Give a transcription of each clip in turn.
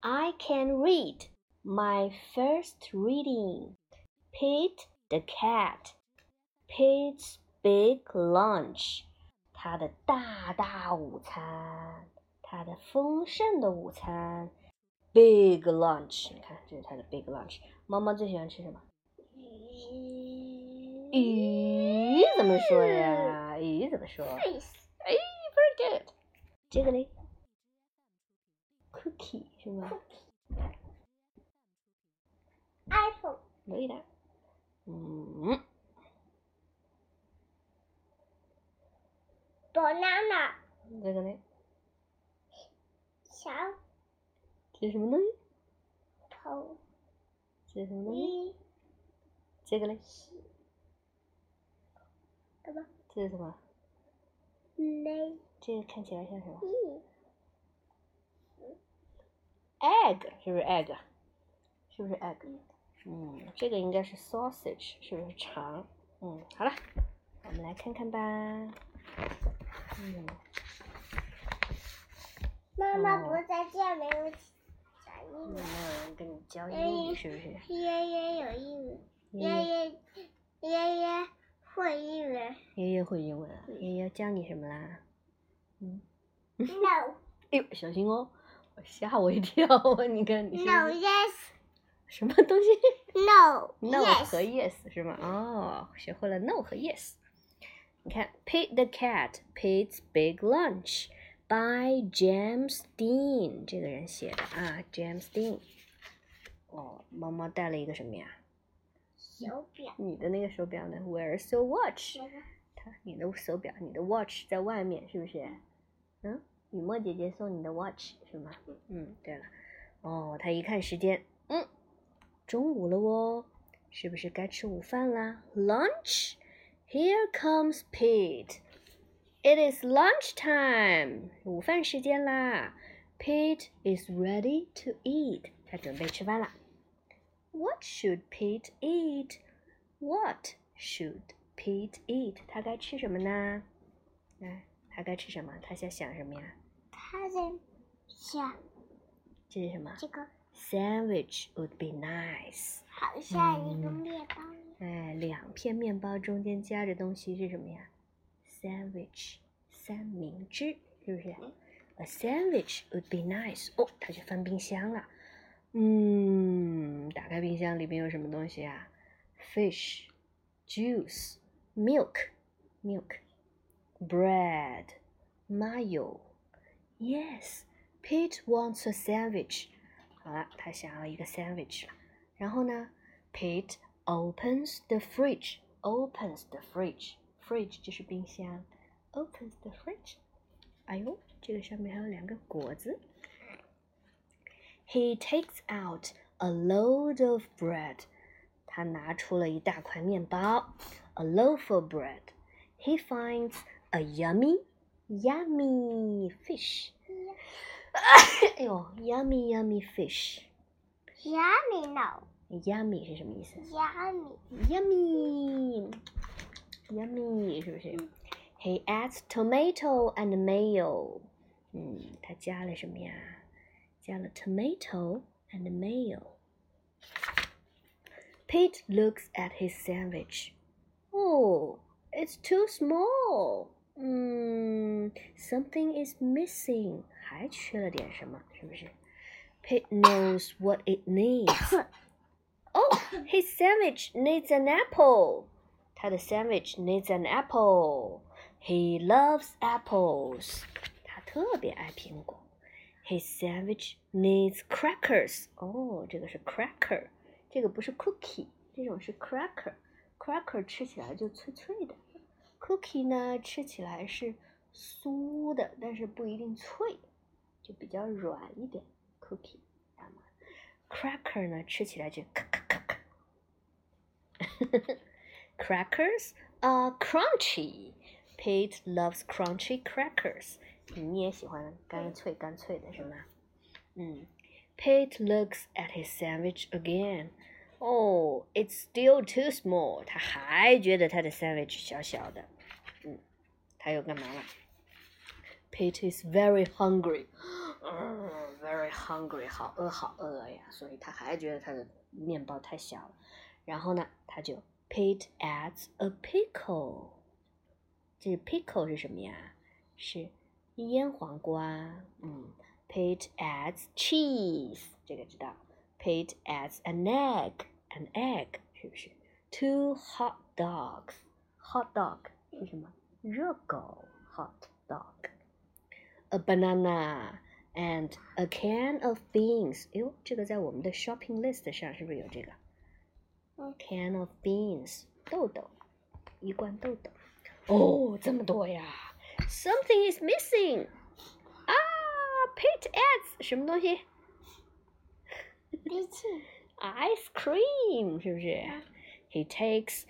I can read my first reading. Pete the cat. Pete's big lunch. 他的大大午餐，他的丰盛的午餐，big lunch。你看，这是他的 big lunch。猫猫最喜欢吃什么？鱼怎么说呀？鱼怎么说？哎，very good。这个嘞 ，cookie 是吗？iPhone。对的。嗯。banana。这个嘞？小。这是什么东西？头。这是什么东西？这个嘞？什么？这是什么？雷。这个看起来像什么？egg 是不是 egg？是不是 egg？嗯，这个应该是 sausage，是不是肠？嗯，好了，我们来看看吧。嗯。妈妈不在家，没有讲英语。没有人跟你教英语，是不是？爷爷有英语。爷爷爷爷会英文。爷爷会英文啊？爷爷教你什么啦？嗯。No。哎呦，小心哦！吓我一跳！你看你。No yes。什么东西？No。No 和 yes 是吗？哦，学会了 no 和 yes。你看，Pete the cat, Pete's big lunch by James Dean，这个人写的啊，James Dean。哦，猫猫带了一个什么呀？手表。你的那个手表呢？Where's your watch？它，你的手表，你的 watch 在外面，是不是？嗯，雨墨姐姐送你的 watch 是吗？嗯，对了，哦，他一看时间，嗯，中午了哦，是不是该吃午饭啦？Lunch。Here comes Pete. It is lunch time. 午饭时间啦。Pete is ready to eat. 他准备吃饭啦。What should Pete eat? What should Pete eat? 他该吃什么呢？来，他该吃什么？他在想什么呀？他在想。这是什么？这个。Sandwich would be nice。好像一个面包。哎，两片面包中间夹着东西是什么呀？Sandwich，三明治，是不是？A sandwich would be nice。哦，他去翻冰箱了。嗯，打开冰箱，里面有什么东西啊？Fish, juice, milk, milk, bread, mayo. Yes, Pete wants a sandwich. 好了，他想要一个 sandwich 了。然后呢，Pete opens the fridge. Opens the fridge. Fridge 就是冰箱。Opens the fridge. 哎呦，这个上面还有两个果子。He takes out a load of bread. 他拿出了一大块面包。A loaf of bread. He finds a yummy, yummy fish. 哎呦，yummy yummy fish。Yummy no。Yummy 是什么意思？Yummy，Yummy，Yummy 是不是？He adds tomato and mayo。嗯，他加了什么呀？加了 tomato and mayo。Pete looks at his sandwich. Oh, it's too small. 嗯，something is missing. 还缺了点什么，是不是？Pete knows what it needs. Oh, his sandwich needs an apple. 他的 sandwich needs an apple. He loves apples. 他特别爱苹果。His sandwich needs crackers. 哦，这个是 cracker，这个不是 cookie，这种是 cracker。cracker 吃起来就脆脆的 ，cookie 呢吃起来是酥的，但是不一定脆，就比较软一点。cookie。cracker 呢，吃起来就咔咔咔咔。Crackers are crunchy. Pete loves crunchy crackers. 你也喜欢干脆干脆的是吗？嗯。Pete looks at his sandwich again. Oh, it's still too small. 他还觉得他的 sandwich 小小的。嗯，他又干嘛了？Pete is very hungry. very very hungry，好饿好饿呀，所以他还觉得他的面包太小了。然后呢，他就 Pete adds a pickle。这 pickle 是什么呀？是腌黄瓜。嗯，Pete adds cheese，这个知道。Pete adds an egg，an egg 是不是？Two hot dogs，hot dog 是什么？热狗，hot dog。A banana and a can of beans。哎呦，这个在我们的 shopping list 上是不是有这个？Can of beans，豆豆，一罐豆豆。哦，这么多呀！Something is missing。啊，Pete adds 什么东西 冰淇淋。？Ice cream 是不是？He takes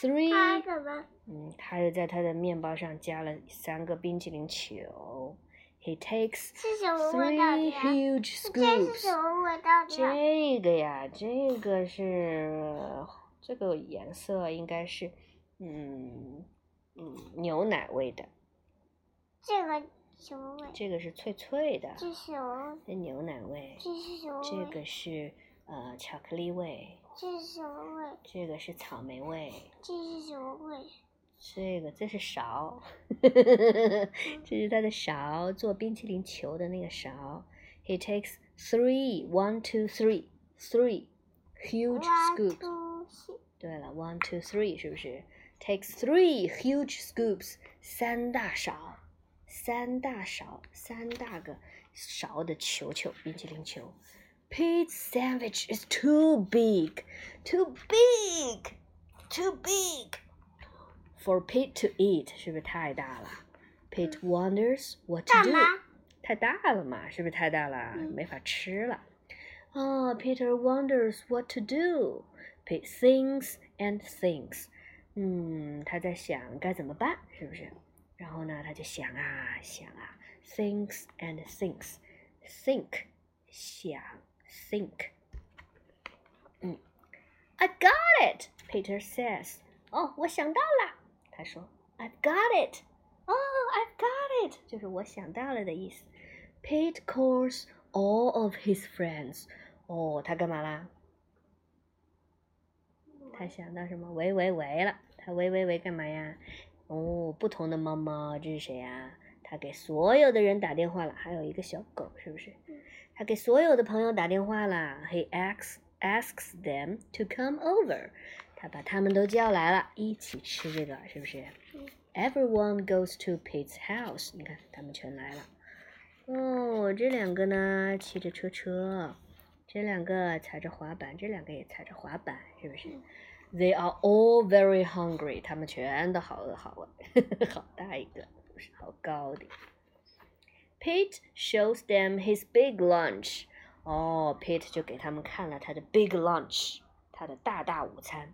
three 他怎么？嗯，他又在他的面包上加了三个冰淇淋球。He takes 是什么味道的 three？huge scoops 什。么味道的？这个呀，这个是这个颜色应该是，嗯嗯，牛奶味的。这个什么味？这个是脆脆的，这是什么？是牛奶味。这是什么这？个是呃巧克力味，这是什么味？这个是草莓味。这是什么味？这 个这是勺，这是他的勺，做冰淇淋球的那个勺。He takes three, one, two, three, three huge scoops. 对了，one, two, three 是不是？Takes three huge scoops，三大勺，三大勺，三大个勺的球球，冰淇淋球。Pete's sandwich is too big, too big, too big for Pete to eat，是不是太大了？Pete wonders what to 干 do。嘛？太大了嘛，是不是太大了？嗯没法吃了。啊、p e t e r wonders what to do. Pete thinks and thinks. 嗯，他在想该怎么办，是不是？ 然后呢，他就想啊想啊，thinks and thinks. Think，想，think。嗯，I got it. Peter says. 哦，我想到了。他说，I've got it. 哦、i v e got it，就是我想到了的意思。Pete calls all of his friends. 哦，他干嘛啦？他想到什么？喂喂喂了，他喂喂喂干嘛呀？ 哦，不同的猫猫，这是谁呀？他给所有的人打电话了，还有一个小狗，是不是？他给所有的朋友打电话了。He asks asks them to come over. 他把他们都叫来了，一起吃这个，是不是嗯？Everyone goes to Pete's house. 你看，他们全来了。哦，这两个呢，骑着车车，这两个踩着滑板，这两个也踩着滑板，是不是 ？They are all very hungry，他们全都好饿好饿，好大一个，不是好高的。Pete shows them his big lunch。哦，Pete 就给他们看了他的 big lunch，他的大大午餐。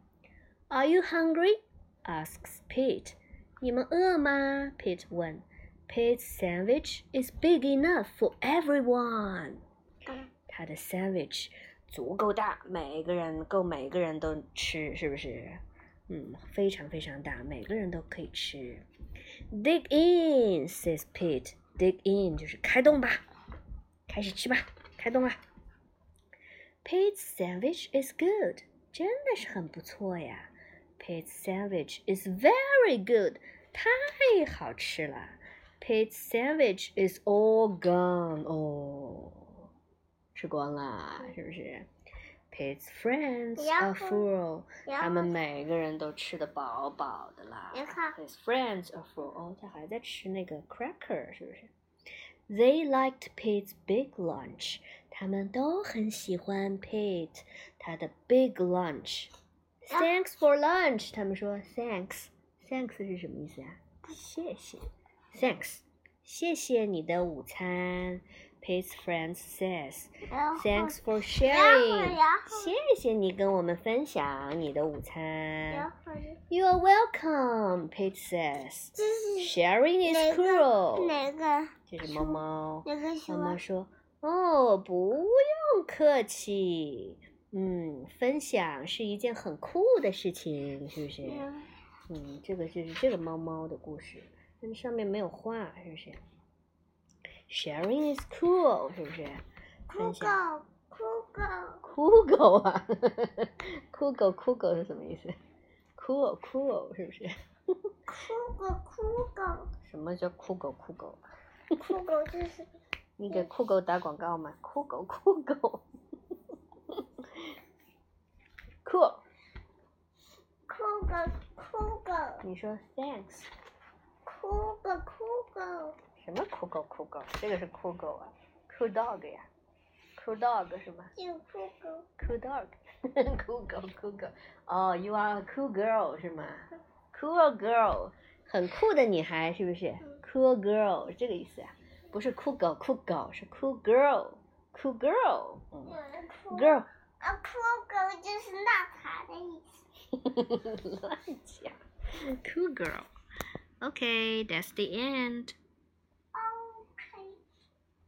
Are you hungry? asks Pete. 你们饿吗？Pete 问。Pete's sandwich is big enough for everyone. 嗯他的 sandwich 足够大，每个人够每个人都吃，是不是？嗯，非常非常大，每个人都可以吃。Dig in, says Pete. Dig in 就是开动吧，开始吃吧，开动吧。Pete's sandwich is good，真的是很不错呀。Pete's sandwich is very good，太好吃了。Pete's sandwich is all gone，哦，吃光了，是不是 Pete's friends are full，他们每个人都吃的饱饱的啦。Pete's friends are full，哦，他还在吃那个 cracker，是不是？They liked Pete's big lunch，他们都很喜欢 Pete 他的 big lunch。Thanks for lunch，他们说 Thanks，Thanks 是什么意思啊？谢谢，Thanks，谢谢你的午餐。Pete's friends says thanks for sharing，谢谢你跟我们分享你的午餐。You are welcome, Pete says. Sharing is cruel. 哪个这是猫猫。哪个什么？妈妈说：“哦，不用客气。嗯，分享是一件很酷的事情，是不是？嗯嗯，这个就是这个猫猫的故事，但是上面没有画，是不是？Sharing is cool，是不是？酷。狗，酷狗，酷狗啊，酷狗酷狗是什么意思？？Cool，cool，是不是？酷狗，酷狗，什么叫酷狗酷狗？酷狗就是 你给酷狗打广告吗？酷狗酷狗，酷，酷狗，酷狗，你说 thanks。酷狗，酷狗，什么酷狗酷狗？这个是酷狗啊，酷 dog 呀，酷 dog 是吗？就酷狗，酷 dog，酷狗酷狗。哦、y o u are a cool girl 是吗？Cool girl，很酷的女孩是不是？Cool girl 这个意思啊，不是酷狗酷狗，是 cool girl，cool girl，嗯酷，girl，啊，酷狗就是娜塔的意思。乱讲，cool girl。Okay, that's the end.